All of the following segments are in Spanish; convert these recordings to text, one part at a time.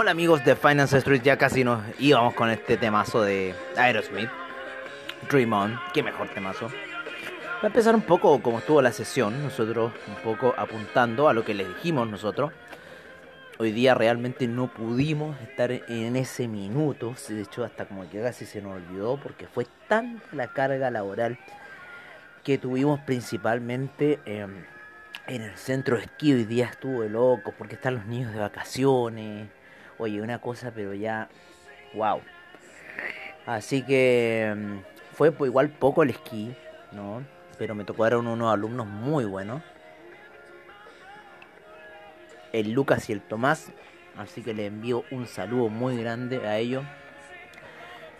Hola amigos de Finance Street, ya casi nos íbamos con este temazo de Aerosmith. Dream On, qué mejor temazo. Va a empezar un poco como estuvo la sesión, nosotros un poco apuntando a lo que les dijimos nosotros. Hoy día realmente no pudimos estar en ese minuto, de hecho hasta como que casi se nos olvidó porque fue tanta la carga laboral que tuvimos principalmente em, en el centro de esquí. Hoy día estuvo de locos porque están los niños de vacaciones Oye, una cosa, pero ya, wow. Así que mm, fue igual poco el esquí, ¿no? Pero me tocaron unos alumnos muy buenos. El Lucas y el Tomás. Así que le envío un saludo muy grande a ellos.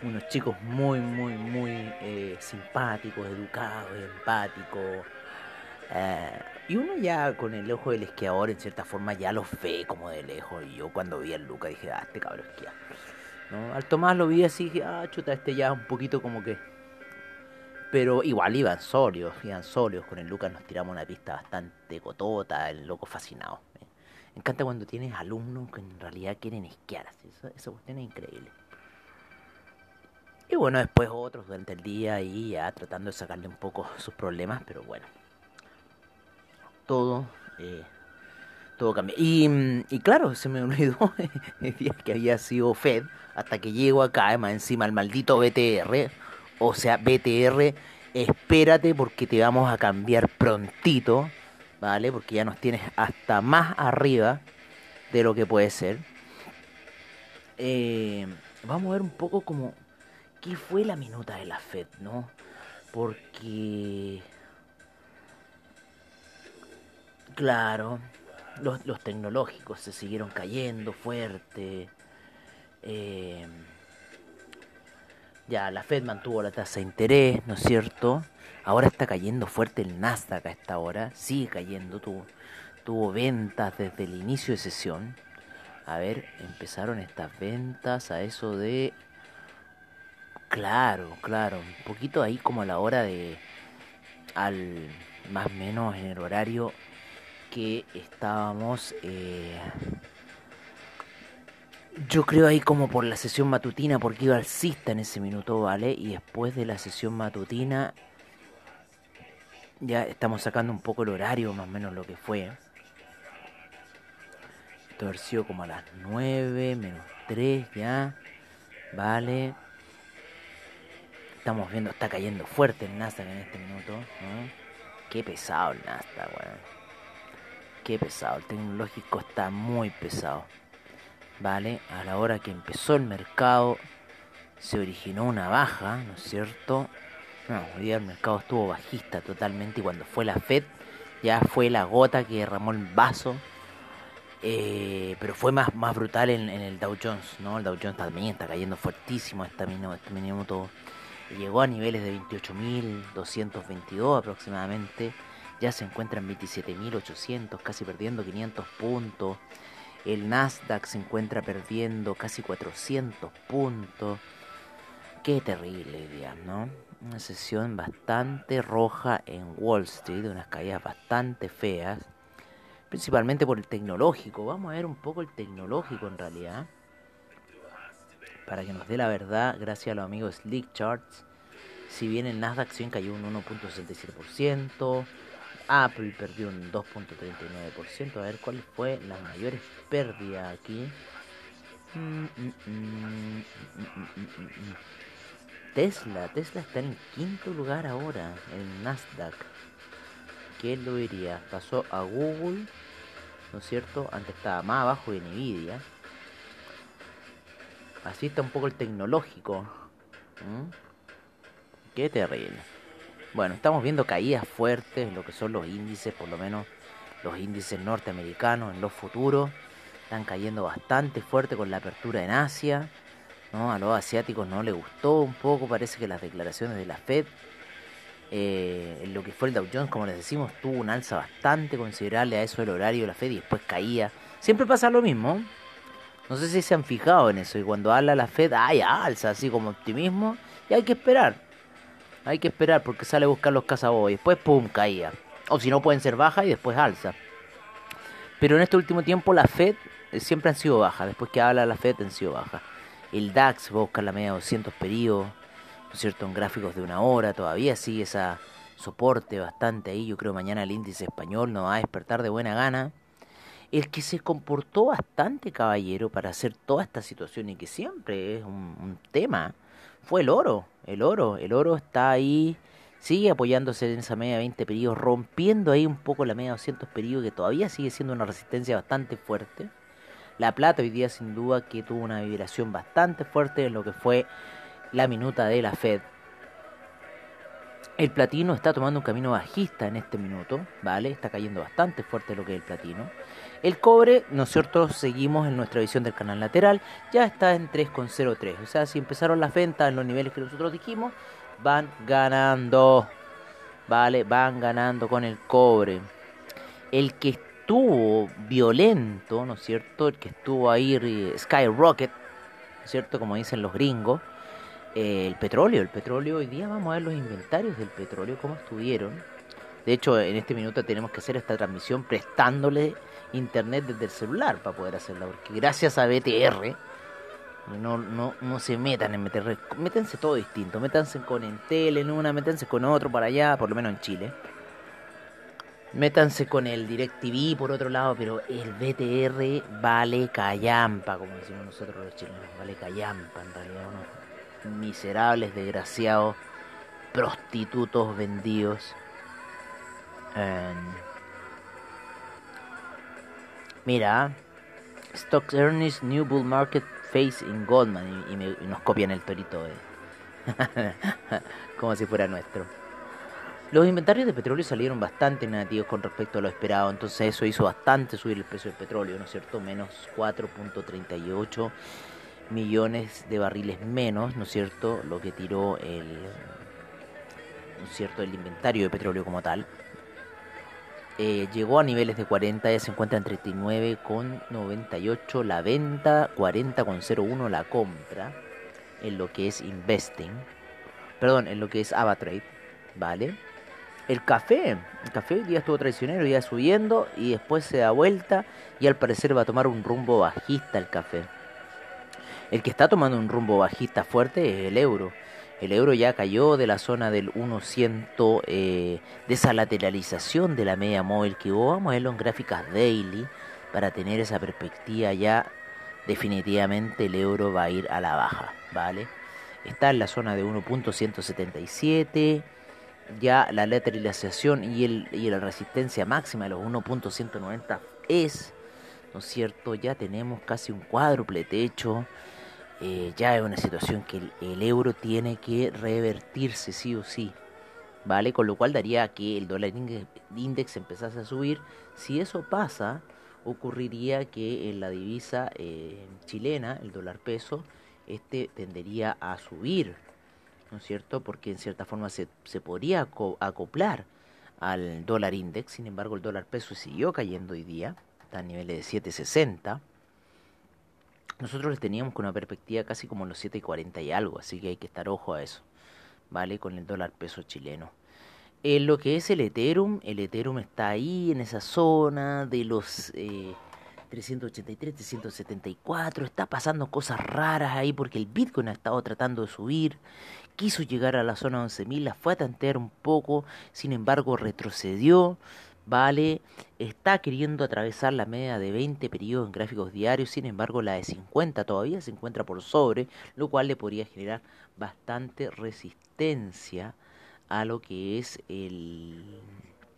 Unos chicos muy, muy, muy eh, simpáticos, educados, empáticos. Eh, y uno ya con el ojo del esquiador, en cierta forma, ya los ve como de lejos. Y yo cuando vi al Luca dije, ah, este cabrón esquía. ¿No? Al Tomás lo vi así, dije, ah, chuta, este ya un poquito como que. Pero igual iban sólidos, iban sólidos. Con el Lucas nos tiramos una pista bastante cotota, el loco fascinado. Encanta cuando tienes alumnos que en realidad quieren esquiar. Así. Esa cuestión es increíble. Y bueno, después otros durante el día y ya tratando de sacarle un poco sus problemas, pero bueno todo, eh, todo cambia. Y, y, claro, se me olvidó que había sido Fed, hasta que llego acá, más encima el maldito BTR, o sea, BTR, espérate porque te vamos a cambiar prontito, ¿vale? Porque ya nos tienes hasta más arriba de lo que puede ser. Eh, vamos a ver un poco como qué fue la minuta de la Fed, ¿no? Porque Claro, los, tecnológicos se siguieron cayendo fuerte. Eh, ya, la Fed mantuvo la tasa de interés, ¿no es cierto? Ahora está cayendo fuerte el Nasdaq a esta hora, sigue cayendo, tuvo, tuvo ventas desde el inicio de sesión. A ver, empezaron estas ventas a eso de... Claro, claro, un poquito ahí como a la hora de... al más menos en el horario que estábamos, eh, yo creo ahí como por la sesión matutina, porque iba alcista en ese minuto, ¿vale? Y después de la sesión matutina, ya estamos sacando un poco el horario, más o menos lo que fue. Esto ha sido como a las 9, menos 3 ya, ¿vale? Estamos viendo, está cayendo fuerte el Nasdaq en este minuto, Qué pesado el Nasdaq, weón qué pesado, el tecnológico está muy pesado. ¿Vale? A la hora que empezó el mercado se originó una baja, ¿no es cierto? No, hoy el mercado estuvo bajista totalmente y cuando fue la Fed ya fue la gota que derramó el vaso. Eh, pero fue más, más brutal en, el Dow Jones, ¿no? El Dow Jones también está cayendo fuertísimo este, este minuto. Llegó a niveles de 28.222 aproximadamente ya se encuentra en 27.800, casi perdiendo 500 puntos. El Nasdaq se encuentra perdiendo casi 400 puntos. Qué terrible día, ¿no? Una sesión bastante roja en Wall Street, unas caídas bastante feas, principalmente por el tecnológico. Vamos a ver un poco el tecnológico en realidad, para que nos dé la verdad, gracias a los amigos Slick Charts. Si bien el Nasdaq cayó un 1.67%, Apple perdió un 2.39%. A ver cuál fue la mayor pérdida aquí. Tesla, Tesla está en quinto lugar ahora en Nasdaq. ¿Quién lo diría? Pasó a Google, ¿no es cierto? Antes estaba más abajo de Nvidia. Así está un poco el tecnológico. Qué terrible. Bueno, estamos viendo caídas fuertes en lo que son los índices, por lo menos los índices norteamericanos en los futuros. Están cayendo bastante fuerte con la apertura en Asia. A los asiáticos no les gustó un poco, parece que las declaraciones de la Fed. Eh, en lo que fue el Dow Jones, como les decimos, tuvo un alza bastante considerable a eso del horario de la Fed y después caía. Siempre pasa lo mismo. No sé si se han fijado en eso. Y cuando habla la Fed, hay alza, así como optimismo. Y hay que esperar. Hay que esperar porque sale a buscar los cazabobos. Después, pum, caía. O si no, pueden ser bajas y después alza. Pero en este último tiempo la Fed eh, siempre han sido bajas. Después que habla la Fed han sido bajas. El DAX va a buscar la media de 200 periodos. ¿No es cierto? En gráficos de una hora. Todavía sigue esa soporte bastante ahí. Yo creo mañana el índice español no va a despertar de buena gana. El que se comportó bastante caballero para hacer toda esta situación y que siempre es un tema fue el oro. El oro. El oro está ahí sigue apoyándose en esa media de 20 periodos, rompiendo ahí un poco la media de 200 periodos, que todavía sigue siendo una resistencia bastante fuerte. La plata hoy día sin duda que tuvo una vibración bastante fuerte en lo que fue la minuta de la Fed. El platino está tomando un camino bajista en este minuto, ¿vale? Está cayendo bastante fuerte lo que es el platino. El cobre, nosotros seguimos en nuestra visión del canal lateral, ya está en 3,03. O sea, si empezaron las ventas en los niveles que nosotros dijimos, van ganando. Vale, van ganando con el cobre. El que estuvo violento, ¿no es cierto? El que estuvo ahí eh, skyrocket, ¿no es cierto? Como dicen los gringos. Eh, el petróleo, el petróleo, hoy día vamos a ver los inventarios del petróleo, cómo estuvieron. De hecho, en este minuto tenemos que hacer esta transmisión prestándole internet desde el celular para poder hacerla, porque gracias a BTR, no, no, no se metan en meter. Métense todo distinto. Métanse con Entel en una, métanse con otro para allá, por lo menos en Chile. Métanse con el DirecTV por otro lado, pero el BTR vale callampa, como decimos nosotros los chilenos. Vale callampa en realidad. Unos miserables, desgraciados, prostitutos vendidos. Mira, Stocks Earnings New Bull Market Face in Goldman y, nos copian el torito como si fuera nuestro. Los inventarios de petróleo salieron bastante negativos con respecto a lo esperado, entonces eso hizo bastante subir el precio del petróleo, ¿no es cierto? Menos 4.38 millones de barriles menos, ¿no es cierto? Lo que tiró el, ¿no es cierto? El inventario de petróleo como tal. Eh, llegó a niveles de 40, ya se encuentra en 39,98 la venta, 40,01 la compra en lo que es investing, perdón, en lo que es AvaTrade, ¿vale? El café, el café hoy día estuvo traicionero, ya subiendo y después se da vuelta y al parecer va a tomar un rumbo bajista el café. El que está tomando un rumbo bajista fuerte es el euro. El euro ya cayó de la zona del 1% eh, de esa lateralización de la media móvil que. Vamos a verlo en gráficas daily para tener esa perspectiva ya definitivamente el euro va a ir a la baja, ¿vale? Está en la zona de 1.177, ya la lateralización y, el, y la resistencia máxima de los 1.190 es, ¿no es cierto? Ya tenemos casi un cuádruple techo eh, ya es una situación que el, euro tiene que revertirse sí o sí, ¿vale? Con lo cual daría que el dólar index empezase a subir. Si eso pasa, ocurriría que en la divisa eh, chilena, el dólar peso, este tendería a subir, ¿no es cierto? Porque en cierta forma se, se podría acoplar al dólar index, sin embargo el dólar peso siguió cayendo hoy día, está a niveles de 760 nosotros les teníamos con una perspectiva casi como los 7.40 y algo, así que hay que estar ojo a eso, ¿vale? Con el dólar peso chileno. En lo que es el Ethereum, el Ethereum está ahí en esa zona de los 383, eh, 374, está pasando cosas raras ahí porque el Bitcoin ha estado tratando de subir, quiso llegar a la zona 11.000, la fue a tantear un poco, sin embargo retrocedió, vale, está queriendo atravesar la media de 20 periodos en gráficos diarios, sin embargo la de 50 todavía se encuentra por sobre, lo cual le podría generar bastante resistencia a lo que es el,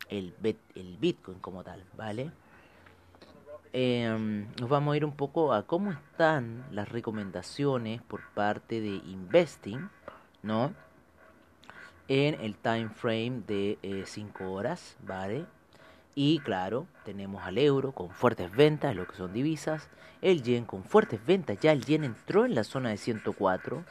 el, el Bitcoin como tal, ¿vale? Em, nos vamos a ir un poco a cómo están las recomendaciones por parte de Investing, ¿no? En el time frame de 5 horas, ¿vale? Y claro, tenemos al euro con fuertes ventas, lo que son divisas. El yen con fuertes ventas, ya el yen entró en la zona de 104.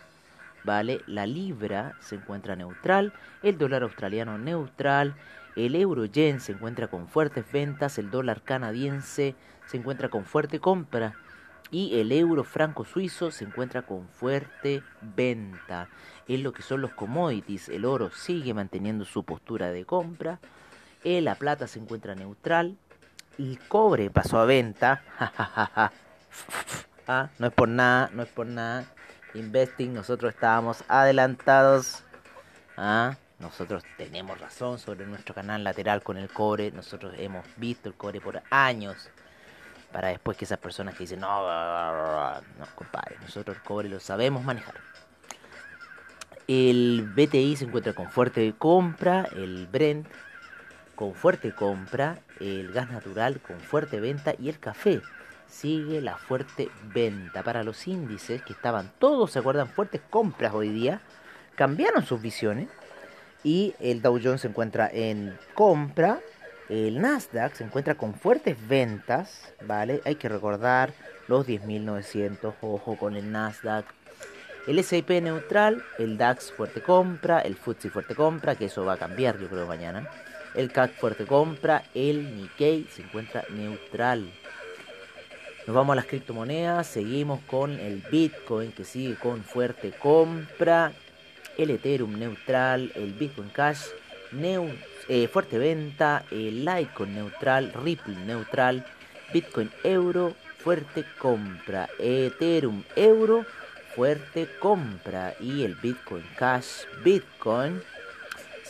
¿Vale? La libra se encuentra neutral, el dólar australiano neutral, el euro yen se encuentra con fuertes ventas, el dólar canadiense se encuentra con fuerte compra y el euro franco suizo se encuentra con fuerte venta. En lo que son los commodities, el oro sigue manteniendo su postura de compra, la plata se encuentra neutral. El cobre pasó a venta. ah, no es por nada, no es por nada. Investing, nosotros estábamos adelantados. Ah, nosotros tenemos razón sobre nuestro canal lateral con el cobre. Nosotros hemos visto el cobre por años. Para después que esas personas que dicen, no, no, compadre, nosotros el cobre lo sabemos manejar. El BTI se encuentra con fuerte compra, el Brent con fuerte compra, el gas natural con fuerte venta y el café sigue la fuerte venta. Para los índices que estaban todos, se acuerdan, fuertes compras hoy día, cambiaron sus visiones y el Dow Jones se encuentra en compra, el Nasdaq se encuentra con fuertes ventas, ¿vale? Hay que recordar los 10.900, ojo con el Nasdaq. El S&P neutral, el DAX fuerte compra, el FTSE fuerte compra, que eso va a cambiar yo creo mañana el CAC fuerte compra, el Nikkei se encuentra neutral. Nos vamos a las criptomonedas, seguimos con el Bitcoin que sigue con fuerte compra, el Ethereum neutral, el Bitcoin Cash eh, fuerte venta, el Litecoin neutral, Ripple neutral, Bitcoin euro fuerte compra, Ethereum euro fuerte compra. Y el Bitcoin Cash Bitcoin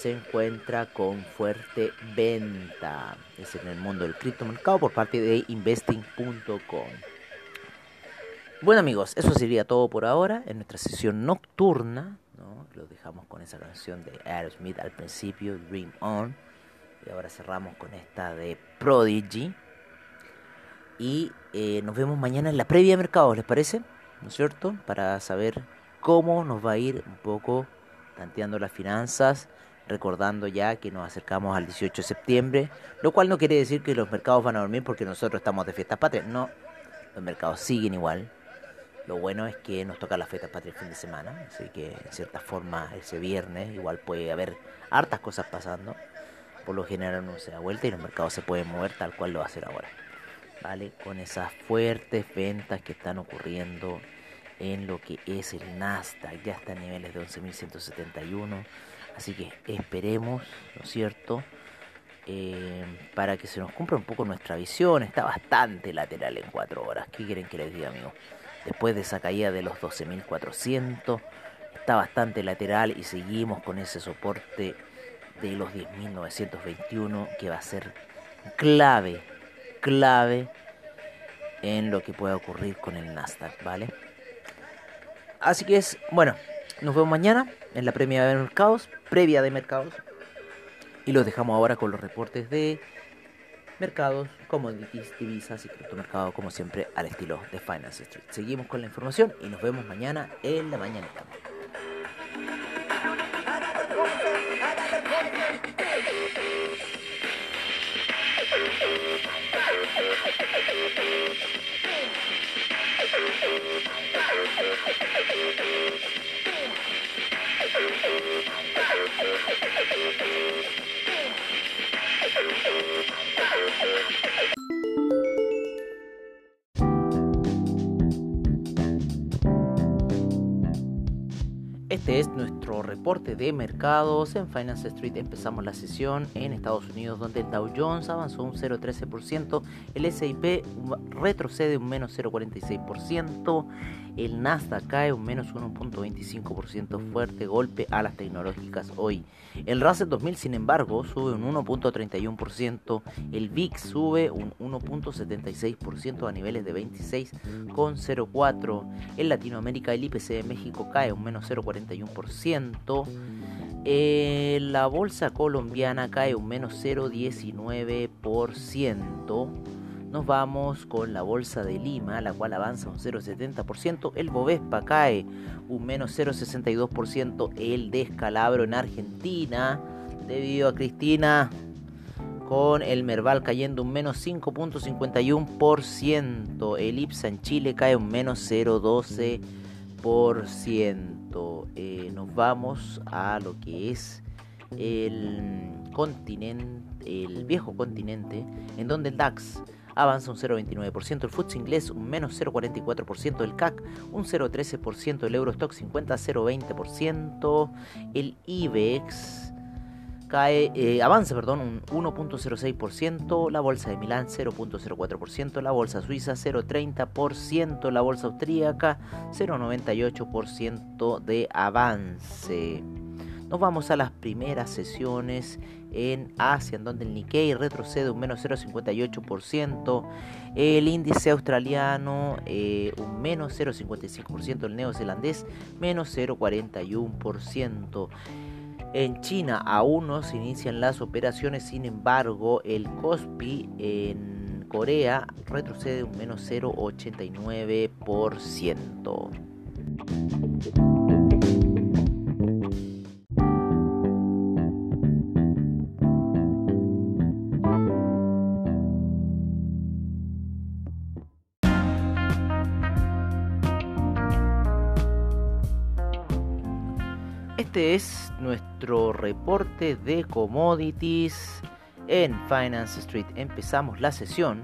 se encuentra con fuerte venta. Es en el mundo del criptomercado por parte de investing.com. Bueno amigos, eso sería todo por ahora en nuestra sesión nocturna. ¿no? Lo dejamos con esa canción de Aerosmith al principio, Dream On. Y ahora cerramos con esta de Prodigy. Y eh, nos vemos mañana en la previa de mercados, ¿les parece? ¿No es cierto? Para saber cómo nos va a ir un poco tanteando las finanzas recordando ya que nos acercamos al 18 de septiembre, lo cual no quiere decir que los mercados van a dormir porque nosotros estamos de fiestas patrias, no, los mercados siguen igual. Lo bueno es que nos toca la fiesta patria el fin de semana, así que en cierta forma ese viernes igual puede haber hartas cosas pasando. Por lo general uno se da vuelta y los mercados se pueden mover tal cual lo hacer ahora. ¿Vale? Con esas fuertes ventas que están ocurriendo en lo que es el Nasdaq, ya está a niveles de 11.171 Así que esperemos, ¿no es cierto? Eh, para que se nos cumpla un poco nuestra visión. Está bastante lateral en 4 horas. ¿Qué quieren que les diga, amigos? Después de esa caída de los 12.400, está bastante lateral y seguimos con ese soporte de los 10.921 que va a ser clave, clave en lo que pueda ocurrir con el Nasdaq, ¿vale? Así que es, bueno, nos vemos mañana en la previa de mercados, previa de mercados. Y los dejamos ahora con los reportes de mercados, commodities, divisas y criptomercado, como siempre, al estilo de Finance Street. Seguimos con la información y nos vemos mañana en la mañana. Este es nuestro reporte de mercados. En Finance Street empezamos la sesión en Estados Unidos donde el Dow Jones avanzó un 0,13%, el S&P retrocede un menos 0,46%, el Nasdaq cae un menos 1.25%, fuerte golpe a las tecnológicas hoy. El Russell 2000 sin embargo sube un 1.31%, el VIX sube un 1.76% a niveles de 26,04%, en Latinoamérica el IPC de México cae un menos 0.41%, eh, la bolsa colombiana cae un menos 0.19%, Nos vamos con la bolsa de Lima, la cual avanza un 0,70%. El Bovespa cae un menos 0,62%. El descalabro en Argentina, debido a Cristina, con el Merval cayendo un menos 5.51%. El IPSA en Chile cae un menos 0,12%. Eh, nos vamos a lo que es el continente, el viejo continente, en donde el DAX avanza un 0,29%, el FTSE inglés un menos 0,44%, el CAC un 0,13%, el Eurostock 50 0,20%, el IBEX cae, eh, avanza perdón, un 1.06%, la bolsa de Milán 0.04%, la bolsa suiza 0.30%, la bolsa austríaca 0.98% de avance. Nos vamos a las primeras sesiones en Asia, en donde el Nikkei retrocede un menos 0,58%, el índice australiano eh, un menos 0,55%, el neozelandés menos 0,41%. En China aún no se inician las operaciones, sin embargo, el Kospi en Corea retrocede un menos 0,89%. Este es nuestro reporte de commodities en Finance Street. Empezamos la sesión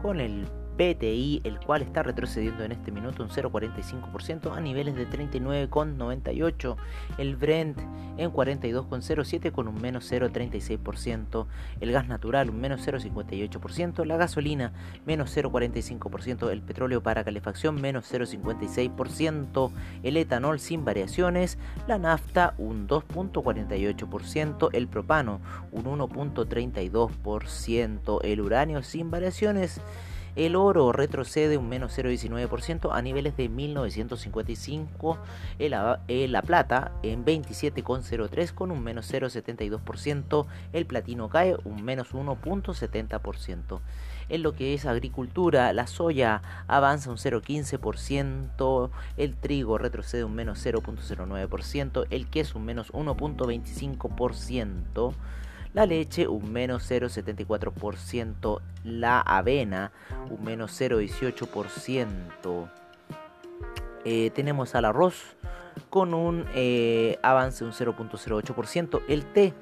con el BTI, el cual está retrocediendo en este minuto un 0,45% a niveles de 39,98%. El Brent en 42,07% con un menos 0,36%. El gas natural un menos 0,58%. La gasolina menos 0,45%. El petróleo para calefacción menos 0,56%. El etanol sin variaciones. La nafta un 2,48%. El propano un 1,32%. El uranio sin variaciones. El oro retrocede un menos 0,19% a niveles de 1955. El, la plata en 27,03 con un menos 0,72%. El platino cae un menos 1,70%. En lo que es agricultura, la soya avanza un 0,15%, el trigo retrocede un menos 0,09%, el queso un menos 1,25% la leche un menos 0,74%, la avena un menos 0,18%. Eh, tenemos al arroz con un eh, avance un 0.08%, el té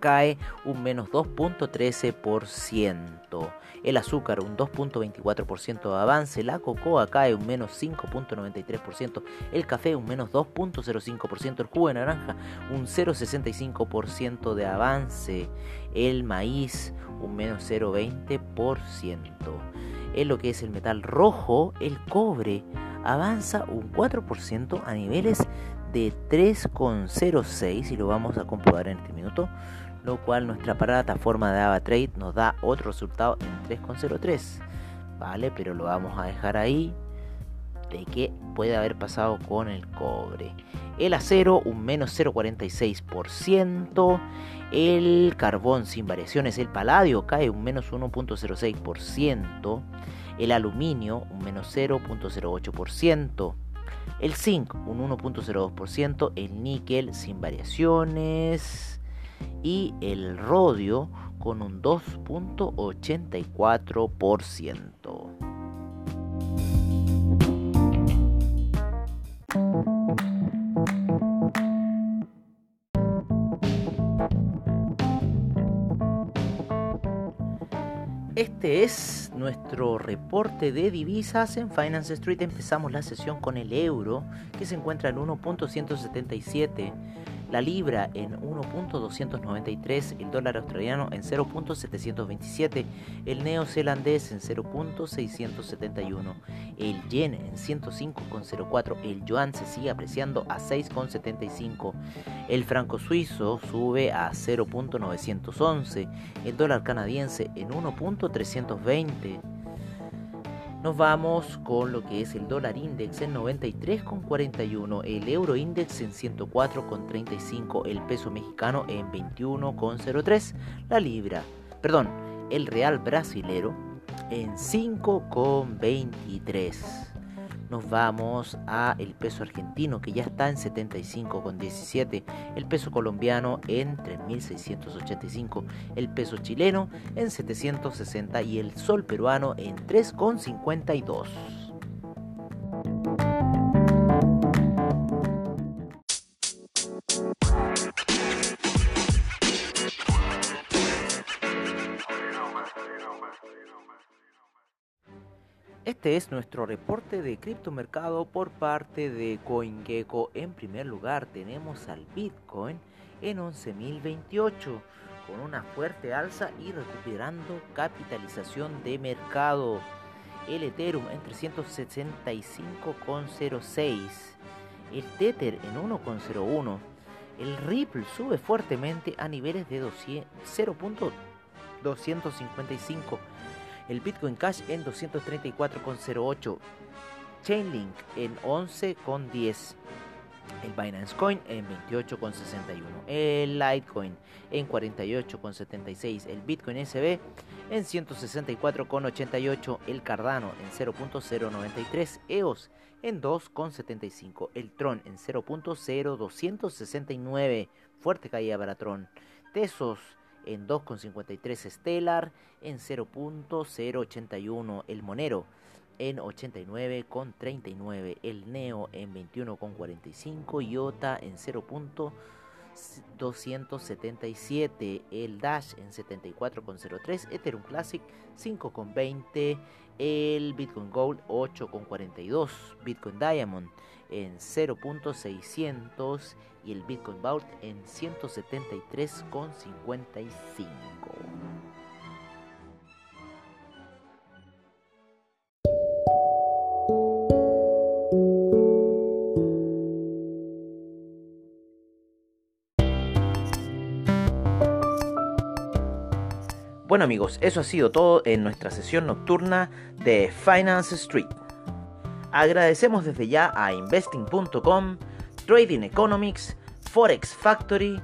cae un menos 2.13%. El azúcar un 2.24% de avance. La cocoa cae un menos 5.93%. El café un menos 2.05%. El jugo de naranja un 0.65% de avance. El maíz un menos 0.20%. En lo que es el metal rojo, el cobre avanza un 4% a niveles de 3,06 y lo vamos a comprobar en este minuto lo cual nuestra plataforma de AvaTrade nos da otro resultado en 3,03 vale pero lo vamos a dejar ahí de qué puede haber pasado con el cobre. El acero un menos 0,46% el carbón sin variaciones el paladio cae un menos 1,06% el aluminio un menos 0,08% el zinc un 1.02%, el níquel sin variaciones, y el rodio con un 2.84%. Este es nuestro reporte de divisas en Finance Street. Empezamos la sesión con el euro que se encuentra en 1.177 la libra en 1.293, el dólar australiano en 0.727, el neozelandés en 0.671, el yen en 105.04, el yuan se sigue apreciando a 6.75, el franco suizo sube a 0.911, el dólar canadiense en 1.320, nos vamos con lo que es el dólar index en 93,41, el euro index en 104,35, el peso mexicano en 21,03, la libra, perdón, el real brasilero en 5,23. Nos vamos a el peso argentino que ya está en 75,17, el peso colombiano en 3.685, el peso chileno en 760 y el sol peruano en 3,52. Este es nuestro reporte de criptomercado por parte de CoinGecko. En primer lugar tenemos al Bitcoin en 11.028 con una fuerte alza y recuperando capitalización de mercado. El Ethereum en 365,06. El Tether en 1,01. El Ripple sube fuertemente a niveles de 0.255 el Bitcoin Cash en 234,08, Chainlink en 11,10, el Binance Coin en 28,61, el Litecoin en 48,76, el Bitcoin SB en 164,88, el Cardano en 0.093, EOS en 2,75, el Tron en 0.0269, fuerte caída para Tron, Tesos en 2,53 Stellar, en 0.081 el Monero, en 89,39 el Neo, en 21,45 IOTA, en 0.277 el Dash, en 74,03 Ethereum Classic, 5,20 el Bitcoin Gold, 8,42 Bitcoin Diamond, en 0.600 y el Bitcoin Vault en 173,55. Bueno amigos, eso ha sido todo en nuestra sesión nocturna de Finance Street. Agradecemos desde ya a investing.com, Trading Economics, Forex Factory,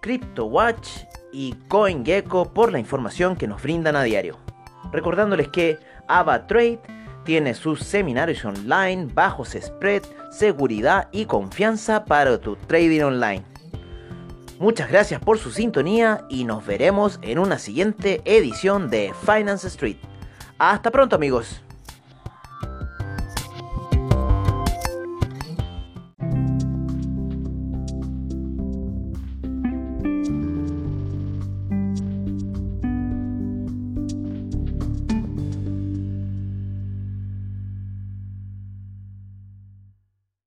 CryptoWatch y CoinGecko por la información que nos brindan a diario. Recordándoles que AvaTrade tiene sus seminarios online, bajos spread, seguridad y confianza para tu trading online. Muchas gracias por su sintonía y nos veremos en una siguiente edición de Finance Street. Hasta pronto amigos.